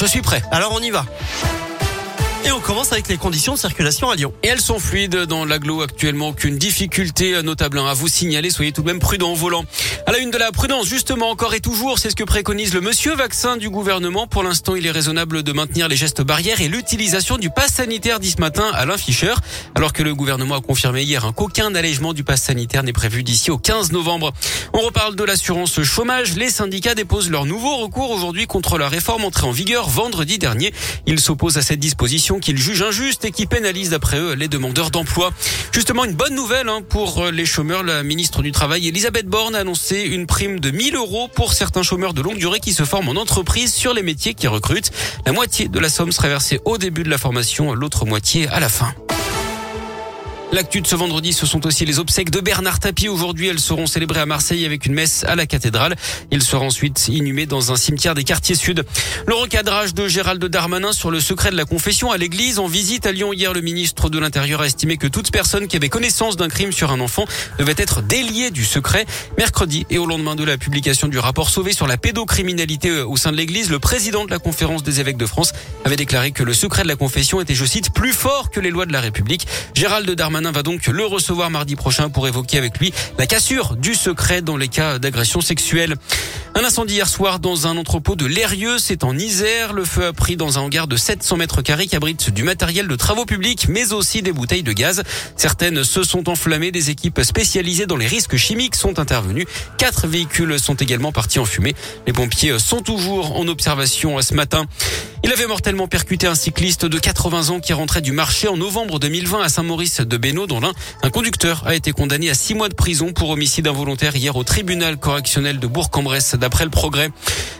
Je suis prêt. Alors on y va. Et on commence avec les conditions de circulation à Lyon. Et elles sont fluides dans l'agglo actuellement. Aucune difficulté notable à vous signaler. Soyez tout de même prudents au volant. À la une de la prudence, justement, encore et toujours, c'est ce que préconise le monsieur vaccin du gouvernement. Pour l'instant, il est raisonnable de maintenir les gestes barrières et l'utilisation du pass sanitaire, dit ce matin Alain Fischer. Alors que le gouvernement a confirmé hier hein, qu'aucun allègement du pass sanitaire n'est prévu d'ici au 15 novembre. On reparle de l'assurance chômage. Les syndicats déposent leur nouveau recours aujourd'hui contre la réforme entrée en vigueur vendredi dernier. Ils s'opposent à cette disposition qu'ils jugent injuste et qui pénalise d'après eux les demandeurs d'emploi. Justement, une bonne nouvelle hein, pour euh, les chômeurs. La ministre du Travail, Elisabeth Borne, a annoncé une prime de 1000 euros pour certains chômeurs de longue durée qui se forment en entreprise sur les métiers qui recrutent. La moitié de la somme sera versée au début de la formation, l'autre moitié à la fin. L'actu de ce vendredi, ce sont aussi les obsèques de Bernard Tapie. Aujourd'hui, elles seront célébrées à Marseille avec une messe à la cathédrale. Il sera ensuite inhumé dans un cimetière des quartiers sud. Le recadrage de Gérald Darmanin sur le secret de la confession à l'église. En visite à Lyon hier, le ministre de l'Intérieur a estimé que toute personne qui avait connaissance d'un crime sur un enfant devait être déliée du secret. Mercredi et au lendemain de la publication du rapport Sauvé sur la pédocriminalité au sein de l'église, le président de la conférence des évêques de France avait déclaré que le secret de la confession était, je cite, plus fort que les lois de la République. Gérald Darmanin va donc le recevoir mardi prochain pour évoquer avec lui la cassure du secret dans les cas d'agression sexuelle. Un incendie hier soir dans un entrepôt de Lérieux, c'est en Isère. Le feu a pris dans un hangar de 700 mètres carrés qui abrite du matériel de travaux publics, mais aussi des bouteilles de gaz. Certaines se sont enflammées. Des équipes spécialisées dans les risques chimiques sont intervenues. Quatre véhicules sont également partis en fumée. Les pompiers sont toujours en observation ce matin. Il avait mortellement percuté un cycliste de 80 ans qui rentrait du marché en novembre 2020 à Saint-Maurice de Bénaud, dont l'un, un conducteur, a été condamné à six mois de prison pour homicide involontaire hier au tribunal correctionnel de Bourg-en-Bresse, d'après le progrès.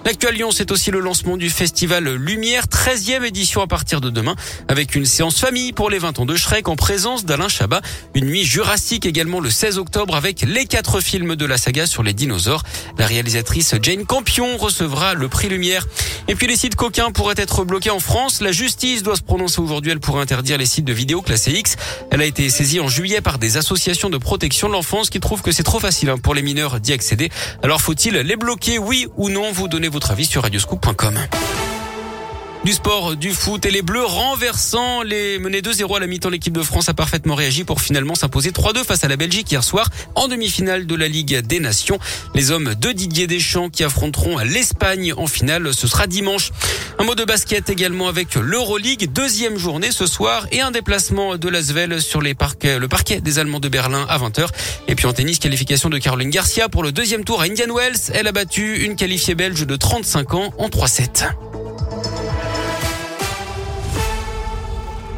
L'actuel Lyon, c'est aussi le lancement du festival Lumière, 13e édition à partir de demain, avec une séance famille pour les 20 ans de Shrek en présence d'Alain Chabat. Une nuit jurassique également le 16 octobre avec les quatre films de la saga sur les dinosaures. La réalisatrice Jane Campion recevra le prix Lumière. Et puis les sites coquins pourraient être bloquée en France. La justice doit se prononcer aujourd'hui. Elle pourrait interdire les sites de vidéos classés X. Elle a été saisie en juillet par des associations de protection de l'enfance qui trouvent que c'est trop facile hein, pour les mineurs d'y accéder. Alors faut-il les bloquer, oui ou non? Vous donnez votre avis sur radioscoop.com. Du sport, du foot et les Bleus renversant les menés 2-0 à la mi-temps. L'équipe de France a parfaitement réagi pour finalement s'imposer 3-2 face à la Belgique hier soir en demi-finale de la Ligue des Nations. Les hommes de Didier Deschamps qui affronteront l'Espagne en finale, ce sera dimanche. Un mot de basket également avec l'Euroleague, deuxième journée ce soir et un déplacement de l'Asvel sur les parquets, le parquet des Allemands de Berlin à 20h. Et puis en tennis, qualification de Caroline Garcia pour le deuxième tour à Indian Wells. Elle a battu une qualifiée belge de 35 ans en 3-7.